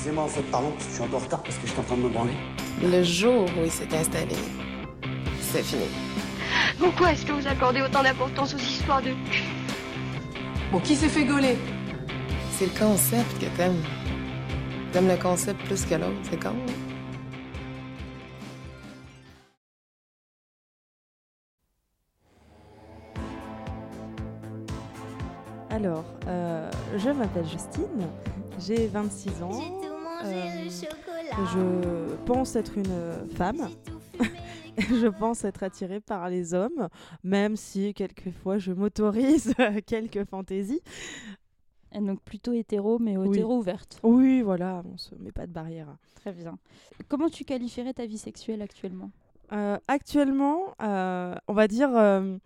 Excusez-moi, en fait, pardon, parce que je suis un peu en retard parce que j'étais en train de me branler. Le jour où il s'est installé, c'est fini. Pourquoi est-ce que vous accordez autant d'importance aux histoires de cul? Bon, qui s'est fait gauler? C'est le concept que t'aimes. T'aimes le concept plus que l'autre, c'est con. hein? Alors, euh, je m'appelle Justine, j'ai 26 ans. Euh, je pense être une femme. je pense être attirée par les hommes, même si quelquefois je m'autorise quelques fantaisies. Et donc plutôt hétéro, mais Oui. hétéro ouverte. Oui, voilà, on se met pas de barrière. Très bien. Comment tu qualifierais ta vie sexuelle actuellement? Euh, actuellement, euh, on va dire euh,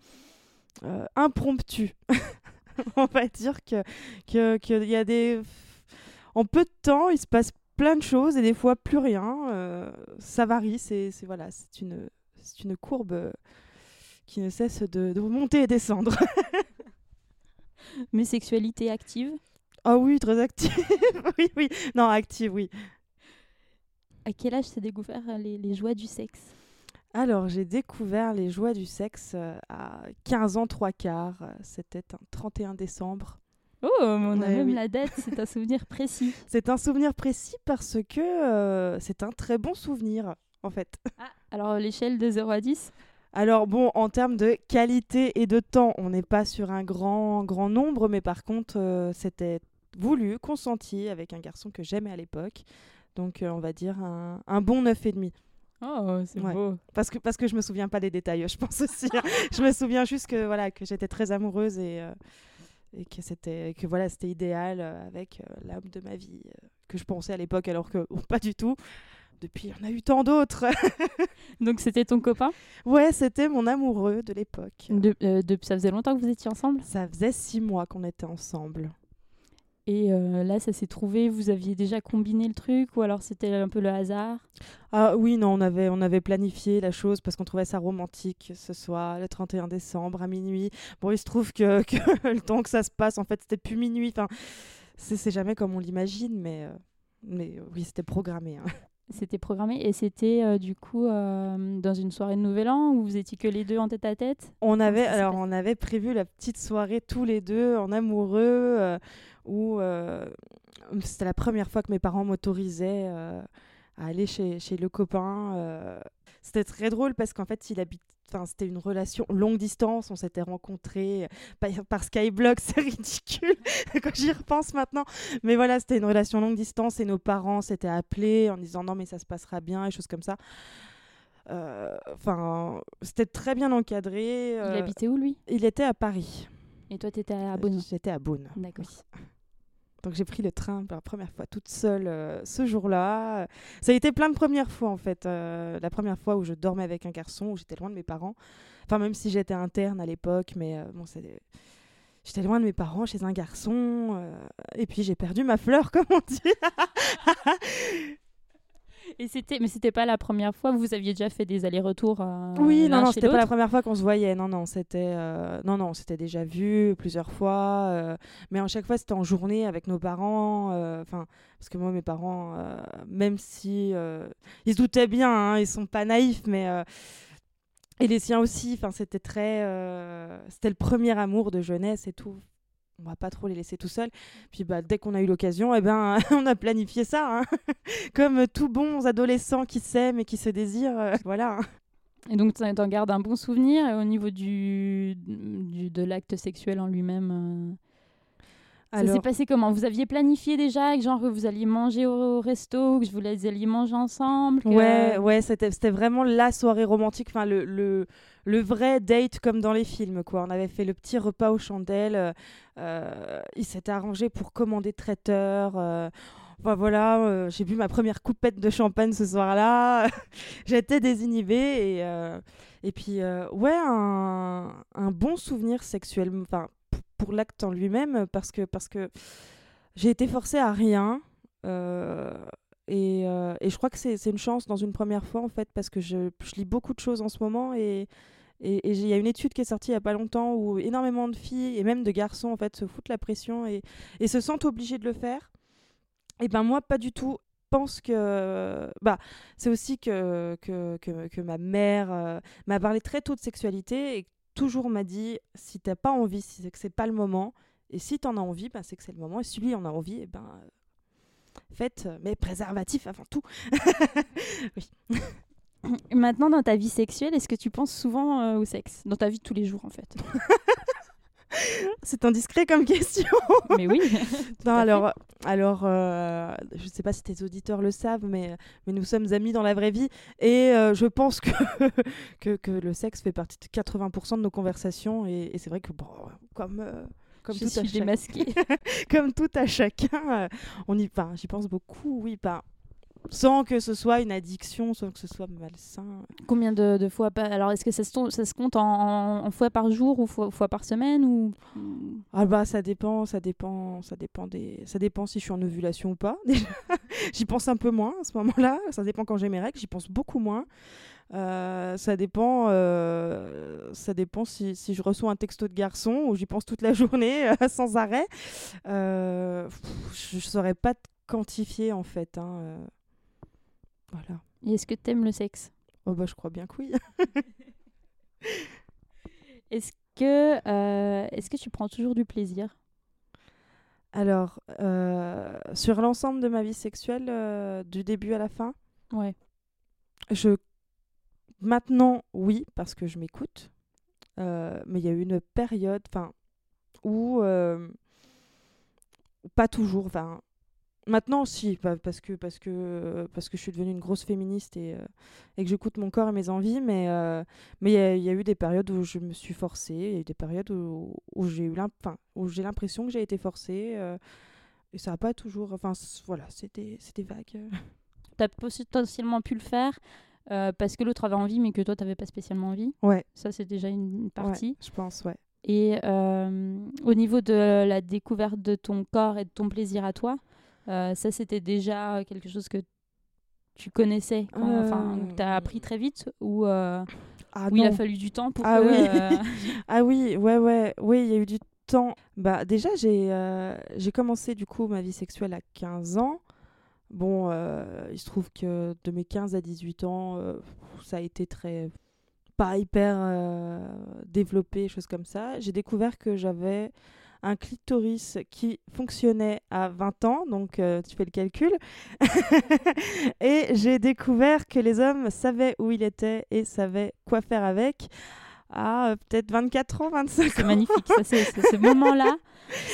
euh, impromptu. on va dire que que- qu'il y a des en peu de temps, il se passe plein de choses et des fois plus rien. Euh, ça varie. C'est voilà, c'est une c'est une courbe euh, qui ne cesse de, de monter et descendre. Mais sexualité active? Ah oui, très active. oui, oui. Non, active, oui. À quel âge t'as découvert euh, les, les joies du sexe? Alors, j'ai découvert les joies du sexe à 15 ans, trois quarts. C'était un 31 décembre. Oh, on a Ouais, même oui. la date, c'est un souvenir précis. C'est un souvenir précis parce que euh, c'est un très bon souvenir, en fait. Alors, l'échelle de 0 à 10 Alors bon, en termes de qualité et de temps, on n'est pas sur un grand, grand nombre, mais par contre, euh, c'était voulu, consenti avec un garçon que j'aimais à l'époque. Donc, euh, on va dire un, un bon 9,5. Oh, c'est Ouais. beau. Parce que, parce que je me souviens pas des détails, je pense aussi. hein. je me souviens juste que, voilà, que j'étais très amoureuse et, euh, et que c'était que voilà, c'était idéal euh, avec euh, l'homme de ma vie, euh, que je pensais à l'époque, alors que oh, pas du tout. Depuis, on a eu tant d'autres. Donc, c'était ton copain? Ouais, c'était mon amoureux de l'époque. de, euh, de- Ça faisait longtemps que vous étiez ensemble? Ça faisait six mois qu'on était ensemble. Et euh, là, ça s'est trouvé, vous aviez déjà combiné le truc ou alors c'était un peu le hasard? Ah oui, non, on avait, on avait planifié la chose parce qu'on trouvait ça romantique ce soir, le 31 décembre à minuit. Bon, il se trouve que, que le temps que ça se passe, en fait, c'était plus minuit. Enfin, c'est jamais comme on l'imagine, mais, euh, mais oui, c'était programmé. hein. C'était programmé et c'était euh, du coup euh, dans une soirée de Nouvel An où vous étiez que les deux en tête à tête? On avait, alors, on avait prévu la petite soirée tous les deux en amoureux, euh, où euh, c'était la première fois que mes parents m'autorisaient euh, à aller chez, chez le copain. euh. C'était très drôle parce qu'en fait, il habite. Enfin, c'était une relation longue distance. On s'était rencontrés par, par Skyblock, c'est ridicule quand j'y repense maintenant. Mais voilà, c'était une relation longue distance et nos parents s'étaient appelés en disant non mais ça se passera bien et choses comme ça. Euh, Enfin, c'était très bien encadré. Il habitait où lui? Il était à Paris. Et toi, t'étais à Beaune? J'étais à Beaune. D'accord. oui. Donc j'ai pris le train pour la première fois toute seule euh, ce jour-là. Ça a été plein de premières fois en fait. Euh, la première fois où je dormais avec un garçon, où j'étais loin de mes parents. Enfin même si j'étais interne à l'époque, mais euh, bon. J'étais loin de mes parents chez un garçon. euh, et puis j'ai perdu ma fleur comme on dit. Et c'était, mais c'était pas la première fois. Vous aviez déjà fait des allers-retours. euh, Oui, non, non, c'était pas la première fois qu'on se voyait. Non, non, c'était, euh, non, non, c'était déjà vu plusieurs fois. euh, mais à chaque fois, c'était en journée avec nos parents. euh, Enfin, parce que moi, mes parents, euh, même si ils se doutaient bien, hein, ils sont pas naïfs, mais et les siens aussi. Enfin, c'était très, c'était le premier amour de jeunesse et tout. On va pas trop les laisser tout seuls. Puis bah, dès qu'on a eu l'occasion, eh ben, on a planifié ça, hein. comme tout bons adolescents qui s'aiment et qui se désirent. euh, voilà. Et donc, t'en t'en gardes un bon souvenir. Et au niveau du, du- de l'acte sexuel en lui-même, euh, ça s'est passé comment? Vous aviez planifié déjà, que genre que vous alliez manger au resto, que vous alliez manger ensemble que- ouais, ouais, c'était c'était vraiment la soirée romantique, enfin le, le, le vrai date comme dans les films, quoi. On avait fait le petit repas aux chandelles, euh, euh, il s'était arrangé pour commander traiteur. euh, voilà, j'ai bu ma première coupette de champagne ce soir-là. J'étais désinhibée et, et puis ouais, un, bon souvenir sexuel, pour l'acte en lui-même, parce que, parce que j'ai été forcée à rien. et, et je crois que c'est c'est une chance dans une première fois, en fait, parce que je, je lis beaucoup de choses en ce moment. Et et il y a une étude qui est sortie il n'y a pas longtemps où énormément de filles et même de garçons, en fait, se foutent la pression et, se sentent obligés de le faire. Et ben moi, pas du tout. pense que bah c'est aussi que, que, que, que ma mère euh, m'a parlé très tôt de sexualité et toujours m'a dit si t'as pas envie, si c'est que c'est pas le moment, et si t'en as envie, bah, c'est que c'est le moment, et si lui en a envie, ben euh, faites, euh, mais préservatif avant tout. oui. Maintenant, dans ta vie sexuelle, est-ce que tu penses souvent euh, au sexe? Dans ta vie de tous les jours, en fait. C'est indiscret comme question. Mais oui. Non, à fait. alors, alors euh, je ne sais pas si tes auditeurs le savent, mais, mais nous sommes amis dans la vraie vie. Et euh, je pense que, que, que le sexe fait partie de 80% de nos conversations. Et, et c'est vrai que, bon, comme, euh, comme, Je tout à chaque- comme tout à chacun, euh, on y, j'y pense beaucoup, oui. Pas, sans que ce soit une addiction, sans que ce soit malsain. Combien de, de fois par- Alors, est-ce que ça se, ton- ça se compte en, en- en fois par jour ou fois, fois par semaine ou... Ah bah ça dépend, ça dépend, ça dépend des, ça dépend si je suis en ovulation ou pas. Déjà, j'y pense un peu moins à ce moment-là. Ça dépend quand j'ai mes règles, j'y pense beaucoup moins. Euh, ça dépend, euh, ça dépend si, si je reçois un texto de garçon ou j'y pense toute la journée euh, sans arrêt. Pff, je, je saurais pas quantifier en fait. hein. Voilà. Et est-ce que tu aimes le sexe? Oh bah je crois bien que oui. Est-ce que, euh, est-ce que tu prends toujours du plaisir? Alors euh, sur l'ensemble de ma vie sexuelle, euh, du début à la fin? Ouais. Je maintenant oui parce que je m'écoute, mais il y a eu une période, enfin où pas toujours, enfin maintenant si pa- parce que parce que parce que je suis devenue une grosse féministe et, euh, et que j'écoute mon corps et mes envies, mais euh, mais il y, a- il y a eu des périodes où je me suis forcée, il y a eu des périodes où, où j'ai eu l'impression que j'ai été forcée. euh, et ça n'a pas toujours. Enfin, voilà, c'était c'était vague. Tu as potentiellement pu le faire parce que l'autre avait envie, mais que toi, tu n'avais pas spécialement envie. Ouais, Ça, c'est déjà une partie. ouais, je pense, ouais. Et au niveau de la découverte de ton corps et de ton plaisir à toi, ça, c'était déjà quelque chose que tu connaissais, quand- enfin, que tu as Euh. appris très vite ou euh, Ah où il a fallu du temps pour Ah que... oui. euh, Ah oui, ouais, ouais, oui, il y a eu du temps. Bah déjà, j'ai euh, j'ai commencé du coup ma vie sexuelle à 15 ans. Bon, euh, il se trouve que de mes 15 à 18 ans, euh, ça a été très pas hyper euh, développé, choses comme ça. J'ai découvert que j'avais un clitoris qui fonctionnait à 20 ans, donc euh, tu fais le calcul. et j'ai découvert que les hommes savaient où il était et savaient quoi faire avec à euh, peut-être 24 ans, 25 c'est ans. magnifique. Ça, c'est, c'est- ce moment-là,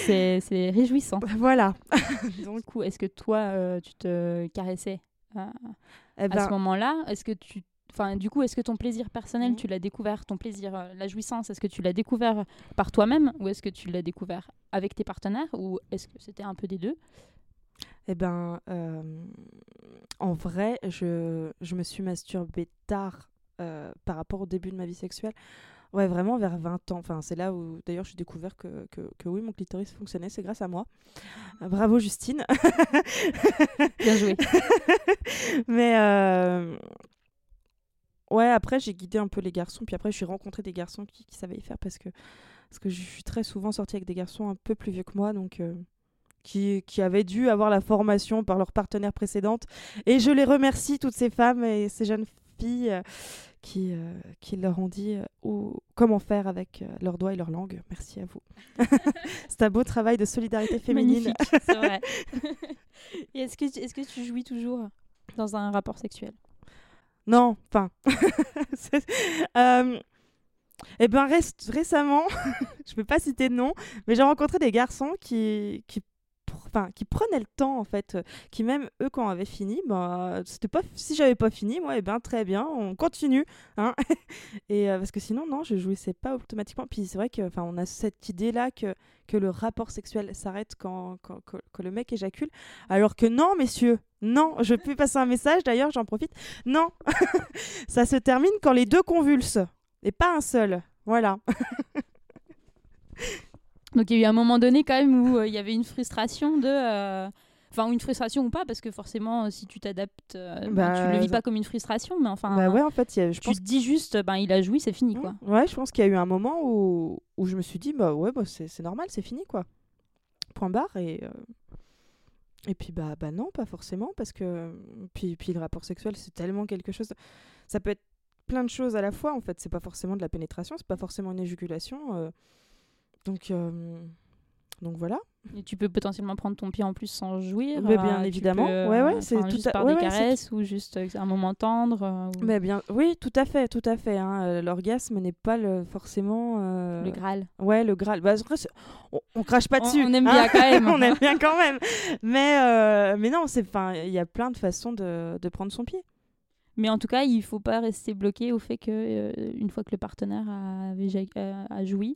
c'est, c'est réjouissant. Voilà. Du coup, est-ce que toi, euh, tu te caressais euh, Eh à ben, ce moment-là? Est-ce que tu Enfin, du coup, est-ce que ton plaisir personnel, Mhm. tu l'as découvert, ton plaisir, euh, la jouissance, est-ce que tu l'as découvert par toi-même ou est-ce que tu l'as découvert avec tes partenaires ou est-ce que c'était un peu des deux? Eh ben, euh, en vrai, je, je me suis masturbée tard euh, par rapport au début de ma vie sexuelle. Ouais, vraiment vers 20 ans. Enfin, c'est là où, d'ailleurs, j'ai découvert que, que, que oui, mon clitoris fonctionnait. C'est grâce à moi. Bravo, Justine. Bien joué. Mais ouais, après, j'ai guidé un peu les garçons. Puis après, j'ai rencontré des garçons qui, qui savaient y faire parce que, parce que je suis très souvent sortie avec des garçons un peu plus vieux que moi. Donc. euh, qui, qui avaient dû avoir la formation par leur partenaire précédente. Et je les remercie, toutes ces femmes et ces jeunes filles euh, qui, euh, qui leur ont dit euh, où- comment faire avec euh, leurs doigts et leur langue. Merci à vous. C'est un beau travail de solidarité féminine. Magnifique, c'est vrai. Et est-ce que, est-ce que tu jouis toujours dans un rapport sexuel? Non, enfin. Euh, eh reste- récemment, je ne peux pas citer de nom, mais j'ai rencontré des garçons qui, qui, enfin, qui prenaient le temps en fait, euh, qui même eux quand on avait fini, bah, c'était pas si j'avais pas fini, moi eh ben très bien, on continue, hein. Et euh, parce que sinon non, je jouissais pas automatiquement. Puis c'est vrai que, enfin, on a cette idée là que que le rapport sexuel s'arrête quand, quand, que le mec éjacule, alors que non messieurs, non, je peux passer un message d'ailleurs, j'en profite. Non, ça se termine quand les deux convulsent et pas un seul. Voilà. Donc il y a eu un moment donné quand même où euh, il y avait une frustration de... euh, Enfin, une frustration ou pas, parce que forcément, euh, si tu t'adaptes, euh, ben, Bah, tu le vis pas comme une frustration, mais enfin, bah ouais, en fait, y a- je tu pense. te dis juste, ben, il a joui, c'est fini, quoi. Ouais, je pense qu'il y a eu un moment où, où je me suis dit, bah ouais, bah, c'est c'est normal, c'est fini, quoi. Point barre, et, euh, Et puis bah bah non, pas forcément parce que puis puis le rapport sexuel c'est tellement quelque chose. Ça peut être plein de choses à la fois en fait. C'est pas forcément de la pénétration, c'est pas forcément une éjaculation. euh. Donc euh, donc voilà. Et tu peux potentiellement prendre ton pied en plus sans jouir. Mais bien tu évidemment. peux, Ouais, ouais, enfin, c'est tout juste à- par ouais, des ouais, caresses ou juste euh, un moment tendre. euh, ou Mais bien oui, tout à fait, tout à fait. hein. Euh, L'orgasme n'est pas le, forcément euh, le Graal. Ouais, le Graal. Bah, on, on crache pas dessus. on aime hein. bien quand même. on aime bien quand même. Mais, euh, mais non, c'est, enfin, il y a plein de façons de, de prendre son pied. Mais en tout cas, il faut pas rester bloqué au fait que euh, une fois que le partenaire a, euh, a joui,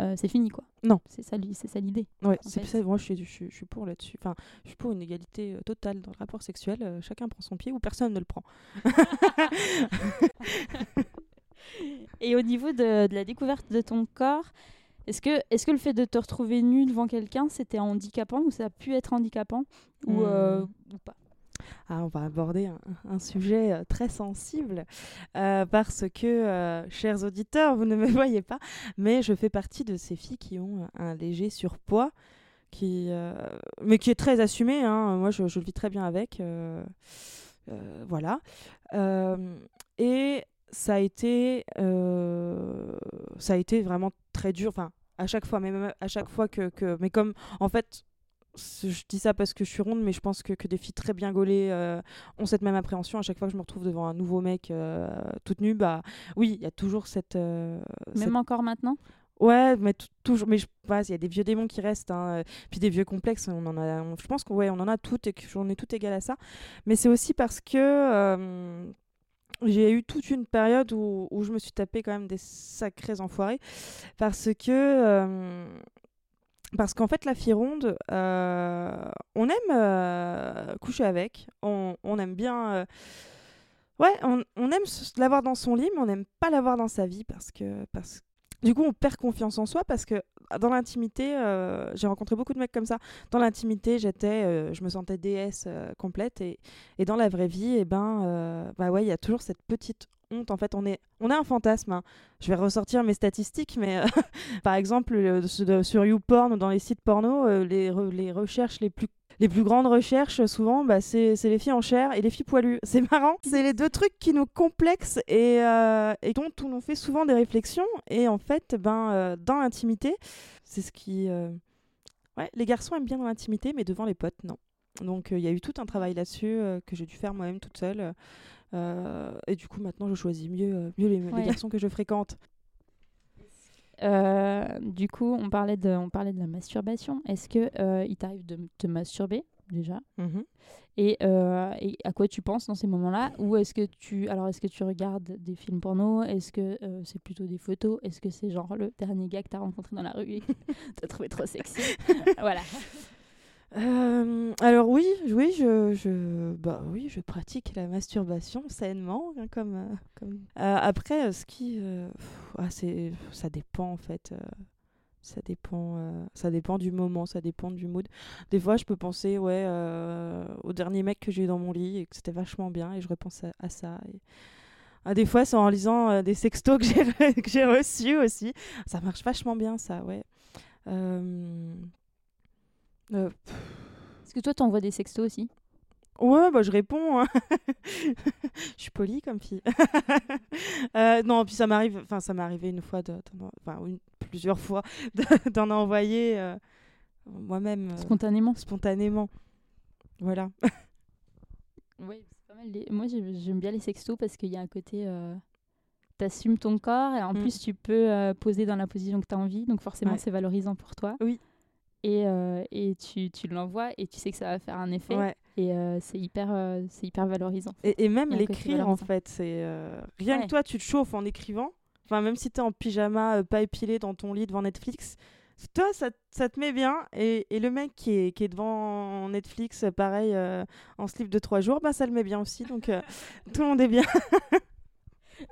euh, c'est fini quoi. Non. C'est ça, c'est ça l'idée. Ouais, c'est ça. Moi, je suis, je, suis- je suis pour là-dessus. Enfin, je suis pour une égalité euh, totale dans le rapport sexuel. Euh, chacun prend son pied ou personne ne le prend. Et au niveau de, de la découverte de ton corps, est-ce que, est que le fait de te retrouver nu devant quelqu'un, c'était handicapant ou ça a pu être handicapant ou, ou pas? Ah, on va aborder un, sujet euh, très sensible euh, parce que, euh, chers auditeurs, vous ne me voyez pas, mais je fais partie de ces filles qui ont un léger surpoids, qui, mais qui est très assumé. hein. Moi, je, le vis très bien avec. voilà. Et ça a été, ça a été vraiment très dur. Enfin, à chaque fois, mais même à chaque fois que, que mais comme en fait je dis ça parce que je suis ronde, mais je pense que, que des filles très bien gaulées euh, ont cette même appréhension. À chaque fois que je me retrouve devant un nouveau mec euh, toute nue, bah oui, il y a toujours cette. euh, cette- Même encore maintenant? Ouais, mais toujours. Mais je il y a des vieux démons qui restent, hein, puis des vieux complexes. On en a. on- je pense qu'on ouais, on en a toutes et qu'on est toutes égales à ça. Mais c'est aussi parce que. j'ai eu toute une période où, où je me suis tapé quand même des sacrés enfoirés parce que euh, parce qu'en fait la fille ronde euh, on aime euh, coucher avec. On, aime bien euh, ouais on, aime l'avoir dans son lit mais on n'aime pas l'avoir dans sa vie parce que parce du coup on perd confiance en soi parce que dans l'intimité j'ai rencontré beaucoup de mecs comme ça. Dans l'intimité j'étais je me sentais déesse complète et, et dans la vraie vie et ben bah ouais il y a toujours cette petite honte en fait on est on a un fantasme hein. je vais ressortir mes statistiques mais euh, par exemple sur YouPorn ou dans les sites porno euh, les, re- les recherches les plus les plus grandes recherches, souvent, bah, c'est les filles en chair et les filles poilues. C'est marrant. C'est les deux trucs qui nous complexent et, euh, dont on fait souvent des réflexions. Et en fait, ben, dans l'intimité, c'est ce qui... Ouais, les garçons aiment bien dans l'intimité, mais devant les potes, non. Donc il y a eu tout un travail là-dessus que j'ai dû faire moi-même toute seule. Et du coup, maintenant, je choisis mieux, euh, mieux les, garçons que je fréquente. Euh, du coup, on parlait de, on parlait de la masturbation. Est-ce que euh, il t'arrive de te masturber déjà? Mhm. et, euh, et à quoi tu penses dans ces moments-là? Ou est-ce que tu, alors est-ce que tu regardes des films porno? Est-ce que euh, c'est plutôt des photos? Est-ce que c'est genre le dernier gars que t'as rencontré dans la rue et t'as trouvé trop sexy? Voilà. Euh, alors oui, oui, je, je, bah oui, je pratique la masturbation sainement, hein, comme, euh. Euh, après, ce qui, ah, c'est, ça dépend en fait. ça dépend, ça dépend du moment, ça dépend du mood. Des fois, je peux penser, ouais, au dernier mec que j'ai eu dans mon lit et que c'était vachement bien, et je repense à, ça. Et... Ah, des fois, c'est en lisant des sextos que j'ai que reçus aussi. Ça marche vachement bien, ça, ouais. Euh, Est-ce que toi t'envoies des sextos aussi? Ouais, bah je réponds. hein. je suis polie comme fille. Euh, non, puis ça m'arrive, enfin ça m'est arrivé une fois, de, enfin une- plusieurs fois, de- d'en envoyer euh, moi-même euh, spontanément? spontanément. Voilà. Oui, c'est pas mal. les- Moi, j'ai- j'aime bien les sextos parce qu'il y a un côté. T'assumes ton corps et en Mm. plus, tu peux euh, poser dans la position que tu as envie. Donc, forcément, Ouais. c'est valorisant pour toi. Oui. Et, euh, et tu, tu l'envoies et tu sais que ça va faire un effet. Ouais. Et euh, c'est hyper, euh, c'est hyper valorisant. Et, et même l'écrire en fait, c'est rien Ouais. que toi, tu te chauffes en écrivant. Enfin, même si t'es en pyjama, pas épilé dans ton lit devant Netflix, toi, ça, ça te met bien. Et, et le mec qui est, qui est devant Netflix, pareil, euh, en slip de trois jours, bah ça le met bien aussi. Donc euh, tout le monde est bien.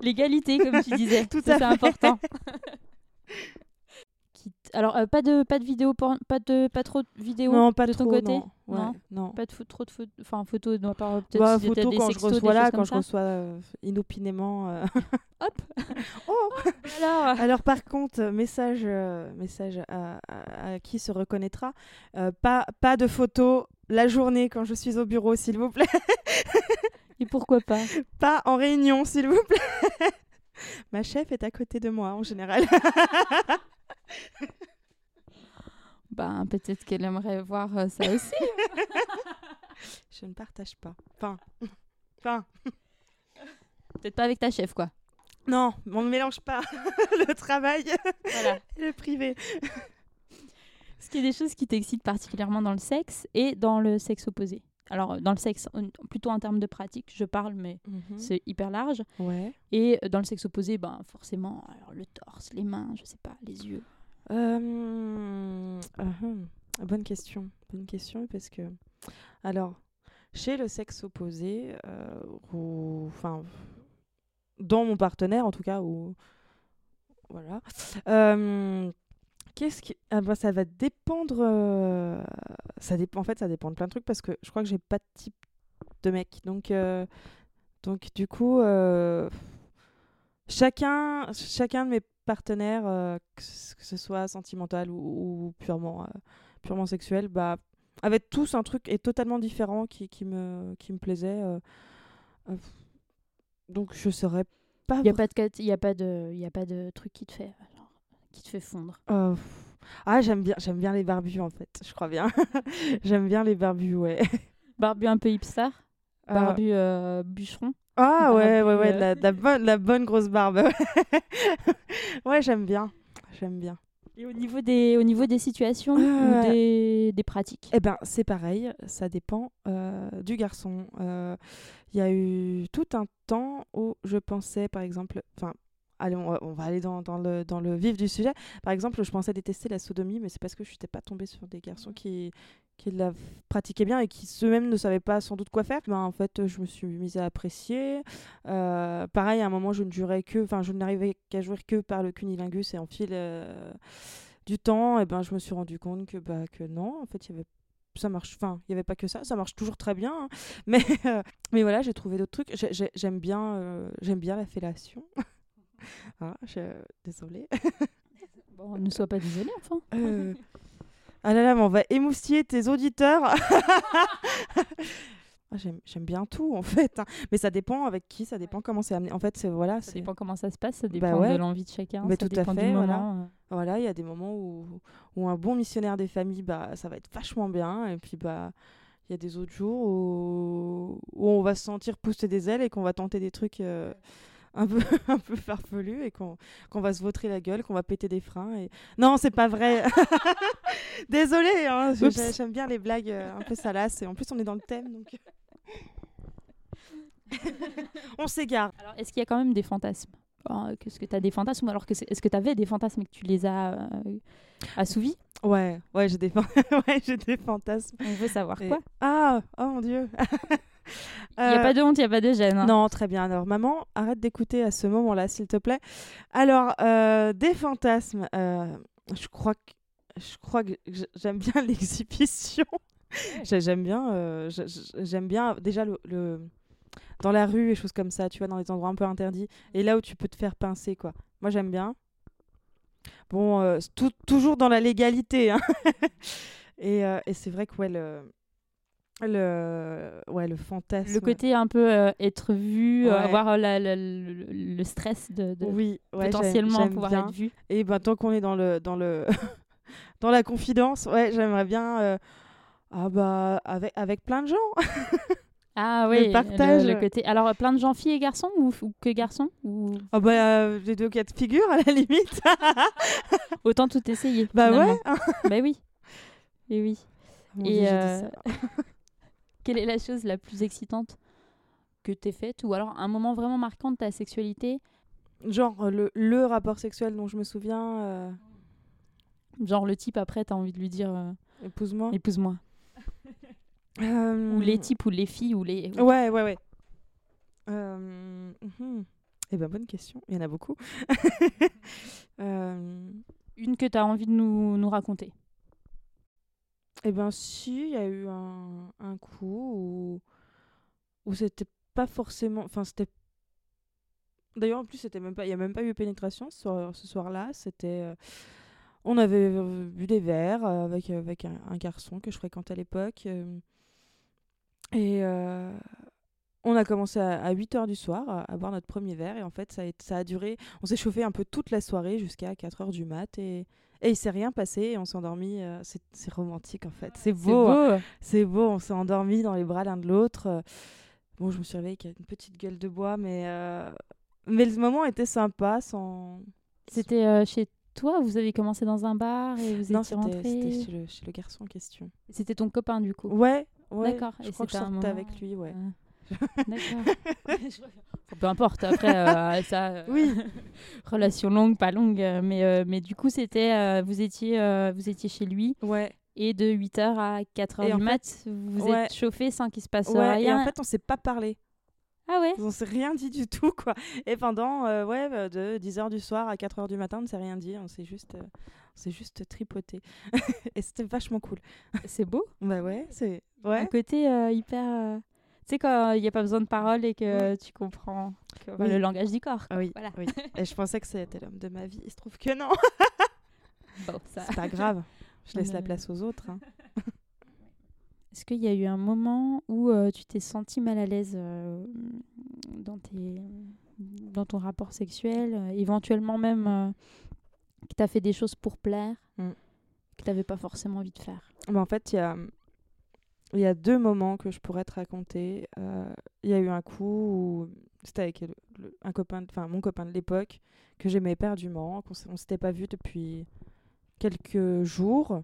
L'égalité, comme tu disais. Tout c'est important. Alors, euh, pas de pas de vidéo porn- pas de pas trop de vidéos non, pas de trop. ton côté? non. Ouais, Non? non. Pas de trop de photos, enfin photos, non, pas peut-être Bah, si des quand je sextos, reçois là, quand je reçois euh, inopinément. euh, Hop. oh Alors, Alors par contre, euh, message, euh, message à, à- à qui se reconnaîtra, pas, pas de photos la journée quand je suis au bureau, s'il vous plaît. Et pourquoi pas? Pas en réunion, s'il vous plaît. Ma chef est à côté de moi en général. Ben, peut-être qu'elle aimerait voir euh, ça aussi. je ne partage pas. Enfin, enfin, peut-être pas avec ta chef, quoi. non, on ne mélange pas le travail Voilà. et le privé. Est-ce qu'il y a des choses qui t'excitent particulièrement dans le sexe et dans le sexe opposé Alors, euh, dans le sexe, plutôt en termes de pratique, je parle, mais c'est hyper large. Ouais. Et euh, dans le sexe opposé, ben, forcément, alors, le torse, les mains, je sais pas, les yeux. Euh, uhum. Bonne question. Bonne question parce que alors chez le sexe opposé, euh, ou enfin dans mon partenaire en tout cas, ou voilà. euh, Qu'est-ce qui ah bah, ça va dépendre. euh, Ça dépend. En fait, ça dépend de plein de trucs parce que je crois que j'ai pas de type de mec. Donc euh, donc du coup. euh, chacun, chacun de mes partenaires, euh, que, ce- que ce soit sentimental ou, ou purement, euh, purement sexuel, bah, avaient tous un truc et totalement différent qui, qui, me, qui me plaisait. euh, euh, donc je saurais pas. Il n'y a, pas de y a, pas de- y a pas de truc qui te fait, genre, qui te fait fondre. euh, ah, j'aime bien, j'aime bien les barbus en fait, je crois bien. j'aime bien les barbus, ouais. Barbu un peu hipster, Euh, barbu euh, bûcheron? Ah ouais, ouais, ouais, euh. de la, de la bonne, de la bonne grosse barbe. ouais. j'aime bien. J'aime bien. Et au niveau des, au niveau des situations Euh, ou des, des pratiques? Eh ben, c'est pareil, ça dépend euh, du garçon. Euh, Il y a eu tout un temps où je pensais, par exemple, enfin, allez, on va, on va aller dans, dans le, dans le vif du sujet. Par exemple, je pensais détester la sodomie, mais c'est parce que je n'étais pas tombée sur des garçons qui, qui la pratiquaient bien et qui eux-mêmes ne savaient pas sans doute quoi faire. Ben, en fait, je me suis mise à apprécier. Euh, pareil, à un moment, je ne jurais que, enfin, je n'arrivais qu'à jouir que par le cunilingus et en fil euh, du temps, et ben, je me suis rendu compte que, bah, que non, en fait, il y avait ça marche enfin il y avait pas que ça ça marche toujours très bien hein. mais euh, mais voilà j'ai trouvé d'autres trucs J'ai- j'ai- j'aime bien euh, j'aime bien la fellation ah, je... désolée Bon, ne sois pas désolé, enfin. Euh, ah là là mais on va émoustiller tes auditeurs Ah, j'aime bien tout en fait hein. mais ça dépend avec qui ça dépend comment c'est amené en fait c'est voilà Ça dépend comment ça se passe, ça Bah dépend ouais. de l'envie de chacun, Mais ça tout à fait, du voilà. moment. euh. Voilà, il y a des moments où, où un bon missionnaire des familles, bah, ça va être vachement bien. Et puis, bah, il y a des autres jours où, où on va se sentir pousser des ailes et qu'on va tenter des trucs euh, un, peu, un peu farfelus et qu'on va se vautrer la gueule, qu'on va péter des freins. Et... Non, c'est pas vrai. Désolée, hein, j'aime bien les blagues euh, un peu salaces. Et en plus, on est dans le thème. Donc... on s'égare. Alors, est-ce qu'il y a quand même des fantasmes? Alors, Est-ce que tu as des fantasmes alors que est-ce que tu avais des fantasmes et que tu les as euh, assouvis? Ouais, ouais, j'ai des, fan- ouais, des fantasmes. On veut savoir Et- quoi? Ah, oh mon dieu. Il n'y a Euh, pas de honte, il n'y a pas de gêne. hein. Non, très bien. Alors, maman, arrête d'écouter à ce moment-là, s'il te plaît. Alors, euh, des fantasmes. euh, je crois que je crois que j'aime bien l'exhibition. J'ai- j'aime bien, euh, j'aime bien déjà le, le- dans la rue et choses comme ça. Tu vois, dans des endroits un peu interdits et là où tu peux te faire pincer, quoi. Moi, j'aime bien. Bon, euh, tout- toujours dans la légalité. hein. et euh, et c'est vrai que ouais, le le ouais le fantasme. Le côté un peu euh, être vu, Ouais. avoir la- la- le, le stress de, de oui, ouais, j'aime- potentiellement pouvoir bien. être vu. Et ben tant qu'on est dans le dans le dans la confidence, ouais, j'aimerais bien ah bah avec avec plein de gens. Ah Le oui, partage. le côté. Alors, plein de gens filles et garçons ou, ou que garçons ou... Ah bah euh, les deux cas de figure à la limite. Autant tout essayer. bah finalement. ouais. bah oui. Et oui. Mon Et, Dieu, euh. Quelle est la chose la plus excitante que t'aies faite ou alors un moment vraiment marquant de ta sexualité? Genre euh, le, le rapport sexuel dont je me souviens euh, Genre le type après t'as envie de lui dire épouse-moi. épouse-moi. Euh, Ou les types ou les filles ou les... Ouais, ouais, ouais. Euh, mhm. Eh ben bonne question, il y en a beaucoup. euh, Une que t'as envie de nous, nous raconter. Eh ben si, il y a eu un, un coup où, où c'était pas forcément... Enfin, c'était... D'ailleurs, en plus, c'était même pas... il n'y a même pas eu pénétration ce, soir- ce soir-là. C'était... euh, On avait euh, bu des verres euh, avec, avec un, un garçon que je fréquentais à l'époque. euh, Et euh, on a commencé à, 8 h du soir à, boire notre premier verre. Et en fait, ça a, ça a duré. On s'est chauffé un peu toute la soirée jusqu'à 4 h du mat. Et, et il s'est rien passé. Et on s'est endormi. euh, c'est romantique en fait. C'est beau. hein. C'est beau. On s'est endormi dans les bras l'un de l'autre. Bon, je me suis réveillée avec une petite gueule de bois, mais, euh, mais le moment était sympa. Sans... C'était euh, chez toi Vous avez commencé dans un bar et vous Non, étiez c'était rentré c'était chez le, chez le garçon en question. C'était ton copain du coup? Ouais, ouais. D'accord. Je Et crois que je sortais moment- avec lui, ouais. Ah. D'accord. Peu importe, après, euh, ça. euh, Oui. relation longue, pas longue. euh, mais, euh, mais du coup, c'était. euh, vous, étiez, euh, vous étiez chez lui Ouais. et de 8h à 4h Et en du fait- mat, vous vous ouais. êtes chauffé sans qu'il se passe ouais. Et rien. en fait, on s'est pas parlé. Ah ouais On s'est rien dit du tout, quoi. Et pendant, euh, ouais, euh, de 10h du soir à 4h du matin, on ne s'est rien dit. On s'est juste, euh, on s'est juste tripoté. et c'était vachement cool. C'est beau. Bah ouais, c'est. Un Ouais. côté euh, hyper. Tu sais, quand il n'y a pas besoin de parole et que tu comprends que- enfin, Oui. le langage du corps. Ah oui, Voilà. oui. Et je pensais que c'était l'homme de ma vie. Il se trouve que non. Bon, ça. C'est pas grave. Je laisse la place aux autres. hein. Est-ce qu'il y a eu un moment où euh, tu t'es senti mal à l'aise euh, dans, tes, dans ton rapport sexuel euh, Éventuellement même que tu as fait des choses pour plaire Mm. que tu n'avais pas forcément envie de faire? Bah, en fait, il y a, il y a deux moments que je pourrais te raconter. Il y a eu un coup où c'était avec le- le- un copain, enfin mon copain de l'époque, que j'aimais éperdument, qu'on on s'était pas vu depuis quelques jours.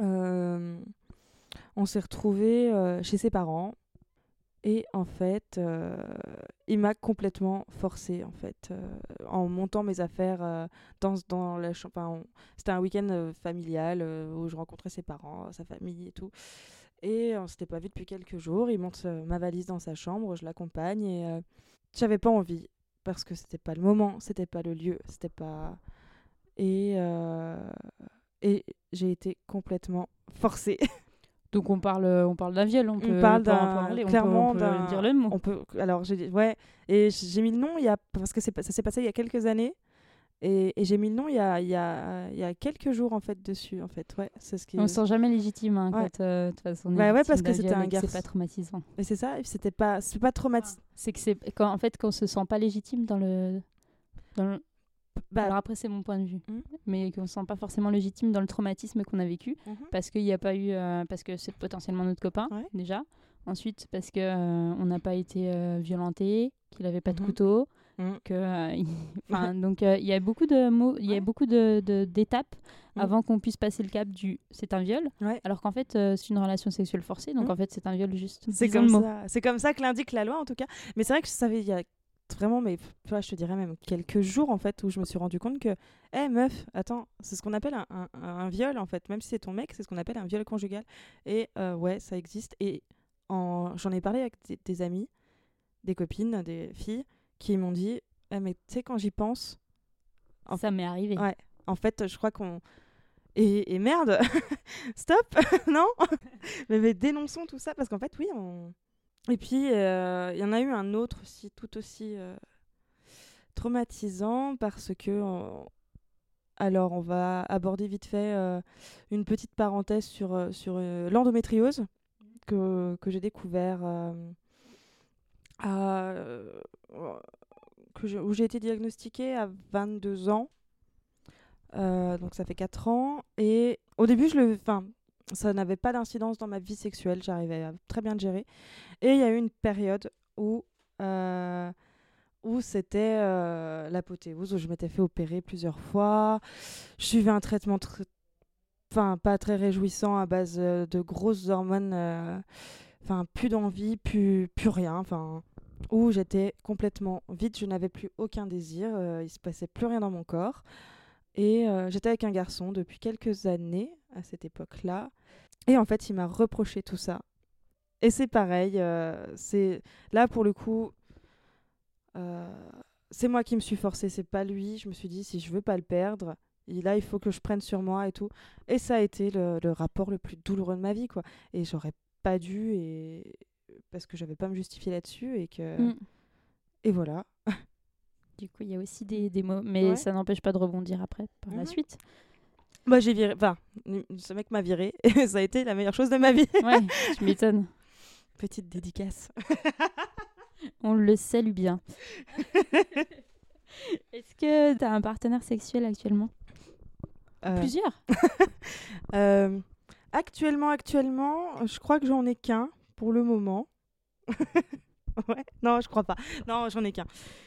Euh, on s'est retrouvés euh, chez ses parents. Et en fait, euh, il m'a complètement forcé en fait, euh, en montant mes affaires euh, dans, dans la chambre. C'était un week-end familial où je rencontrais ses parents, sa famille et tout. Et on s'était pas vu depuis quelques jours. Il monte ma valise dans sa chambre, je l'accompagne et j'avais pas envie parce que c'était pas le moment, c'était pas le lieu, c'était pas. Et, et j'ai été complètement forcée. Donc on parle, on parle d'un viol, on peut parle on peut en d'un- parler, on peut- clairement on peut, d'un- dire le mot. On peut, alors j'ai ouais, et j'ai mis le nom il y a parce que ça s'est passé il y a quelques années. Et, et j'ai mis le nom il y a, il y, a, il y a quelques jours en fait dessus en fait ouais c'est ce qui On se sent jamais légitime hein, Ouais. quand euh, de toute façon on Bah ouais, parce que c'était un que C'est garçon. pas traumatisant. et c'est ça c'était pas c'est pas traumatisant C'est que c'est quand en fait qu'on se sent pas légitime dans le dans le- Bah, Alors après c'est mon point de vue, Mhm. mais qu'on se sent pas forcément légitime dans le traumatisme qu'on a vécu Mhm. parce qu'il n'y a pas eu euh, parce que c'est potentiellement notre copain Ouais. déjà. Ensuite parce que euh, on n'a pas été euh, violenté, qu'il avait pas de Mhm. couteau, Mhm. que euh, il- enfin donc euh, il y a beaucoup de mots, il y a Ouais. beaucoup de de- d'étapes Mhm. avant qu'on puisse passer le cap du c'est un viol, Ouais. alors qu'en fait euh, c'est une relation sexuelle forcée, donc en fait c'est un viol juste. C'est comme ça. C'est comme ça que l'indique la loi en tout cas. Mais c'est vrai que je savais il y a vraiment, mais tu vois, je te dirais même quelques jours en fait où je me suis rendu compte que, hé meuf, attends, c'est ce qu'on appelle un, un- un viol en fait. Même si c'est ton mec, c'est ce qu'on appelle un viol conjugal. Et euh, ouais, ça existe. Et en... j'en ai parlé avec des, des amis, des copines, des filles qui m'ont dit, Eh, mais tu sais quand j'y pense, En- Ça m'est arrivé. Ouais. en fait, je crois qu'on et, et merde, stop, non? Mais, mais dénonçons tout ça parce qu'en fait, oui, on. Et puis, euh, il y en a eu un autre aussi, tout aussi euh, traumatisant parce que. on- Alors, on va aborder vite fait euh, une petite parenthèse sur, euh, sur euh, l'endométriose que, que j'ai découvert euh, à, euh, que je- où j'ai été diagnostiquée à 22 ans. Euh, donc ça fait 4 ans. Et au début, je le, enfin, ça n'avait pas d'incidence dans ma vie sexuelle. J'arrivais à très bien le gérer. Et il y a eu une période où, euh, où c'était euh, l'apothéose, où je m'étais fait opérer plusieurs fois. Je suivais un traitement tr- enfin, pas très réjouissant à base euh, de grosses hormones. Enfin, plus d'envie, plus, plus rien. Enfin, où j'étais complètement vide, je n'avais plus aucun désir, il se passait plus rien dans mon corps. Et euh, j'étais avec un garçon depuis quelques années à cette époque-là. Et en fait, il m'a reproché tout ça. Et c'est pareil, euh, c'est là pour le coup, euh, c'est moi qui me suis forcée, c'est pas lui. Je me suis dit, si je veux pas le perdre, et là, il faut que je prenne sur moi et tout. Et ça a été le, le rapport le plus douloureux de ma vie, quoi. Et j'aurais pas dû, et parce que j'avais pas à me justifier là-dessus, et que. Mm. Et voilà. Du coup, il y a aussi des, des mots, mais Ouais. ça n'empêche pas de rebondir après par la Mhm. suite. Bah, j'ai viré. Enfin, ce mec m'a viré, et ça a été la meilleure chose de ma vie. Ouais, tu m'étonnes. Petite dédicace. On le salue bien. Est-ce que tu as un partenaire sexuel actuellement? Euh, Plusieurs euh, actuellement, actuellement, je crois que j'en ai qu'un pour le moment. ouais. Non, je crois pas. Non, j'en ai qu'un.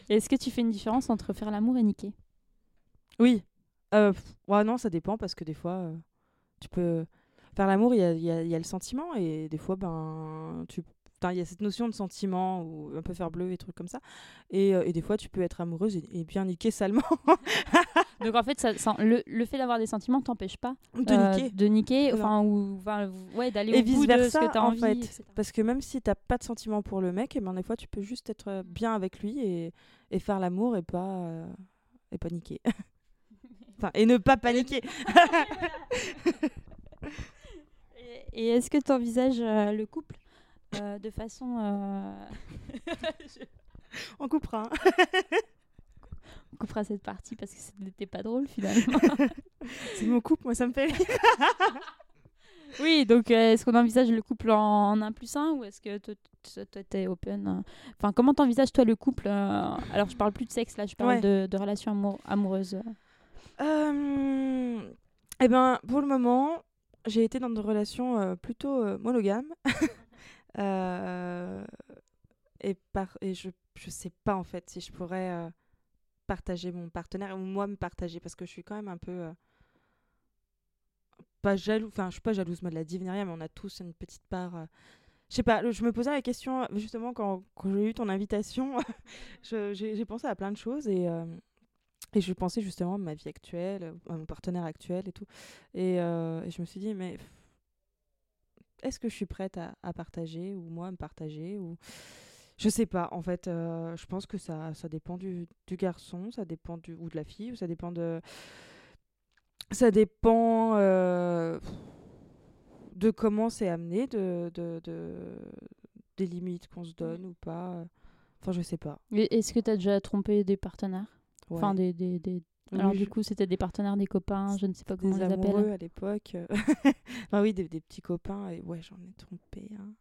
Est-ce que tu fais une différence entre faire l'amour et niquer? Oui. Euh, ouais, non, ça dépend parce que des fois, euh, tu peux faire l'amour, il y a, y a- y a le sentiment et des fois, ben, tu il y a cette notion de sentiment ou un peu faire bleu et trucs comme ça. Et, euh, et des fois, tu peux être amoureuse et, et bien niquer salement. Donc en fait, ça, ça- le, le fait d'avoir des sentiments t'empêche pas de euh, niquer. de niquer, enfin, ou enfin, ouais, d'aller au bout de ce que tu as en envie. fait. etc. Parce que même si t'as pas de sentiment pour le mec, et ben des fois, tu peux juste être euh, bien avec lui et, et faire l'amour et pas, euh, et pas niquer. enfin, et ne pas paniquer. Et est-ce que tu envisages le couple? Euh, de façon. euh, On coupera. hein. On coupera cette partie parce que ce n'était pas drôle finalement. C'est mon couple, moi, ça me fait rire. oui, donc euh, est-ce qu'on envisage le couple en, en 1 plus 1 ou est-ce que toi, t'es open euh, Enfin, comment t'envisages toi le couple euh, Alors, je parle plus de sexe là, je parle Ouais. de, de relations amour- amoureuses. Eh ben, pour le moment, j'ai été dans des relations plutôt monogames. Euh, et, par, et je, je sais pas en fait si je pourrais euh, partager mon partenaire ou moi me partager parce que je suis quand même un peu. euh, pas jaloux, enfin, je suis pas jalouse, moi de la dive mais on a tous une petite part. je sais pas, je me posais la question, justement, quand, quand j'ai eu ton invitation, j'ai pensé à plein de choses et. et je pensais justement à ma vie actuelle, à mon partenaire actuel et tout. Et, je me suis dit, mais est-ce que je suis prête à, à partager ou moi à me partager ou Je sais pas. En fait, euh, je pense que ça, ça dépend du, du garçon, ça dépend du, ou de la fille, ou ça dépend de. Ça dépend euh, de comment c'est amené, de, de, de- des limites qu'on se donne ou pas. Enfin, je sais pas. Est-ce que tu as déjà trompé des partenaires? Enfin, des, des, des- Oui, Alors, du coup, c'était des partenaires, des copains, je ne sais pas comment des on les appelle. à l'époque. euh. enfin oui, des, des petits copains. Et ouais, j'en ai trompé un.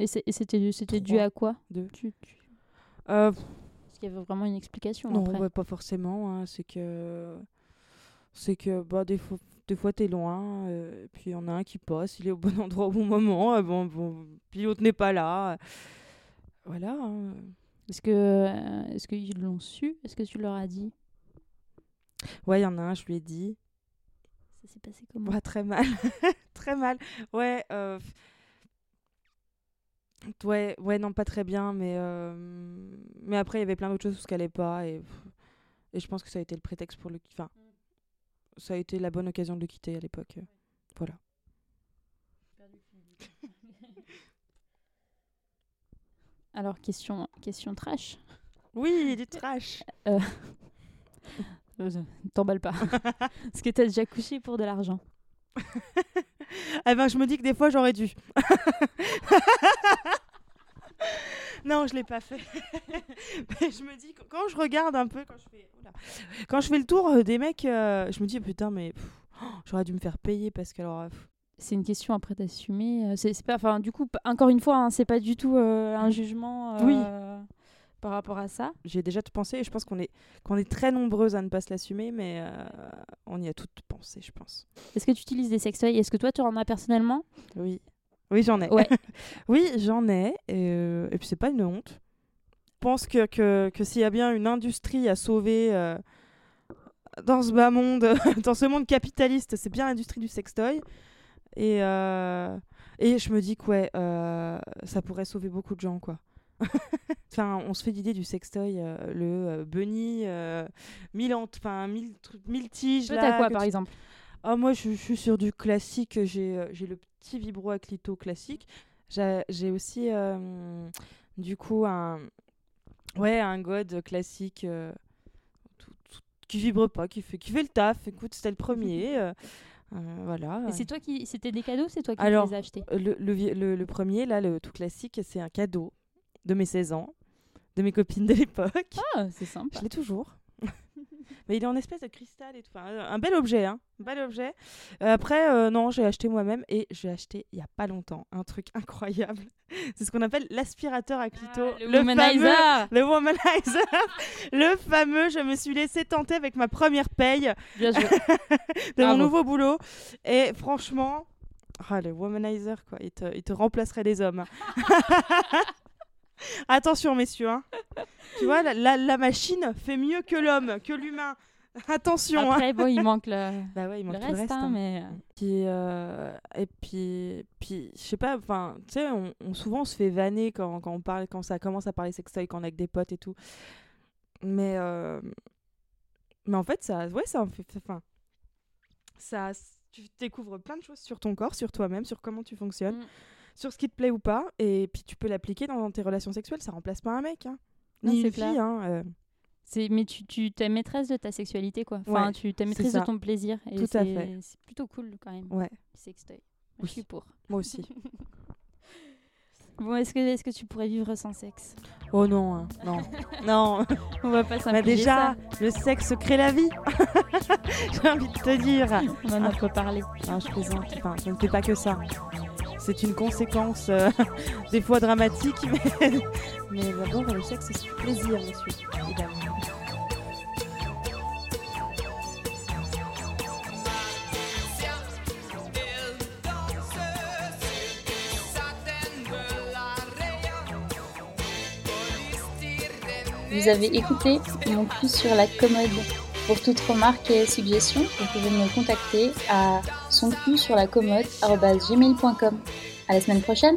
Et c'était dû- c'était dû à quoi? Deux. Tu- tu- Euh, Parce qu'il y avait vraiment une explication non, après. ouais, pas forcément. hein, C'est que, c'est que bah, des fois, des fois t'es loin. euh, puis il y en a un qui passe, il est au bon endroit au bon moment. euh, bon, bon, puis l'autre n'est pas là. euh. Voilà. hein. Est-ce que est-ce qu'ils l'ont su? Est-ce que tu leur as dit? Ouais, il y en a un, je lui ai dit. Ça s'est passé comment? Ouais, très mal. très mal. Ouais. euh, Ouais, ouais, non, pas très bien, mais, euh, mais après, il y avait plein d'autres choses où ce qu'allait pas, et, et je pense que ça a été le prétexte pour le... Enfin, ça a été la bonne occasion de le quitter à l'époque. euh, Voilà. Alors question question trash? Oui, du trash Euh, T'emballes pas. Est-ce que t'as déjà couché pour de l'argent Eh ben, je me dis que des fois, j'aurais dû. non, je l'ai pas fait. Mais je me dis, quand je regarde un peu, quand je fais, oula. quand je fais le tour euh, des mecs, euh, je me dis, putain, mais oh, j'aurais dû me faire payer parce que alors... euh, C'est une question après d'assumer. euh, C'est pas, enfin, du coup, encore une fois, hein, c'est pas du tout euh, un jugement euh, Oui. Par rapport à ça. J'ai déjà tout pensé et je pense qu'on est, qu'on est très nombreuses à ne pas se l'assumer, mais euh, on y a toutes pensé, je pense. Est-ce que tu utilises des sextoys? Est-ce que toi, tu en as personnellement? Oui. Oui, j'en ai. Ouais. oui, j'en ai. Et, euh, et puis, c'est pas une honte. Je pense que, que, que s'il y a bien une industrie à sauver euh, dans ce bas monde, dans ce monde capitaliste, c'est bien l'industrie du sextoy. Et, euh, et je me dis que ouais, euh, ça pourrait sauver beaucoup de gens, quoi. enfin, on se fait l'idée du sextoy, euh, le euh, bunny, euh, mille, enfin, mille, mille tiges. Toi, là, t'as quoi, par tu- exemple? Ah, moi, je, je suis sur du classique. J'ai euh, j'ai le petit vibro à clito classique. J'ai j'ai aussi, euh, du coup, un, ouais, un god classique tout- tout- qui vibre pas, qui fait, qui fait le taf. Écoute, c'était le premier. euh, voilà. Et c'est toi qui, c'était des cadeaux, c'est toi qui Alors, les as achetés? Le, le, vi- le- le premier, là, le tout classique, c'est un cadeau de mes 16 ans, de mes copines de l'époque. Ah, c'est sympa. Je l'ai toujours. Mais il est en espèce de cristal et tout. Enfin, euh, un bel objet, hein. Un bel objet. Euh, après, euh, non, j'ai acheté moi-même et j'ai acheté il y a pas longtemps un truc incroyable. C'est ce qu'on appelle l'aspirateur à clito. Ah, le womanizer. fameux- Le womanizer. le fameux, je me suis laissé tenter avec ma première paye Bien joué. de mon nouveau boulot. Et franchement, ah, le womanizer, quoi, il te, il te remplacerait des hommes. Attention, messieurs. hein. Tu vois, la, la- la machine fait mieux que l'homme, que l'humain. Attention. hein. Après, bon, il manque le, Bah ouais, il le manque reste, tout le reste. hein, hein. mais. euh, Puis, euh, et puis, puis je sais pas, enfin, tu sais, on, on- souvent on se fait vanner quand, quand on parle, quand ça commence à parler sextoy, quand on est avec des potes et tout. Mais, euh, mais en fait, ça, ouais, ça enfin, ça, tu découvres plein de choses sur ton corps, sur toi-même, sur comment tu fonctionnes, Mm. Sur ce qui te plaît ou pas, et puis tu peux l'appliquer dans tes relations sexuelles. Ça remplace pas un mec, hein. Non, ni une clair. fille, hein. euh, C'est, mais tu, tu t'es maîtresse de ta sexualité, quoi. Enfin, Ouais, tu t'es c'est maîtresse de ton plaisir. Et Tout à fait. C'est plutôt cool, quand même. ouais, Sextoy. Moi, Oui. Je suis pour. moi aussi. Bon, est-ce que, est-ce que tu pourrais vivre sans sexe? Oh non, hein, non, non. On va pas Bah s'impliquer déjà, le sexe crée la vie. J'ai envie de te dire. On en a pas parlé. Non, je plaisante. Enfin, je ne fais pas que ça. C'est une conséquence euh, des fois dramatique, mais, mais d'abord le sexe c'est du plaisir, monsieur. Vous avez écouté mon cul sur la commode. Pour toute remarque et suggestion, vous pouvez me contacter à son sur la commode À la semaine prochaine!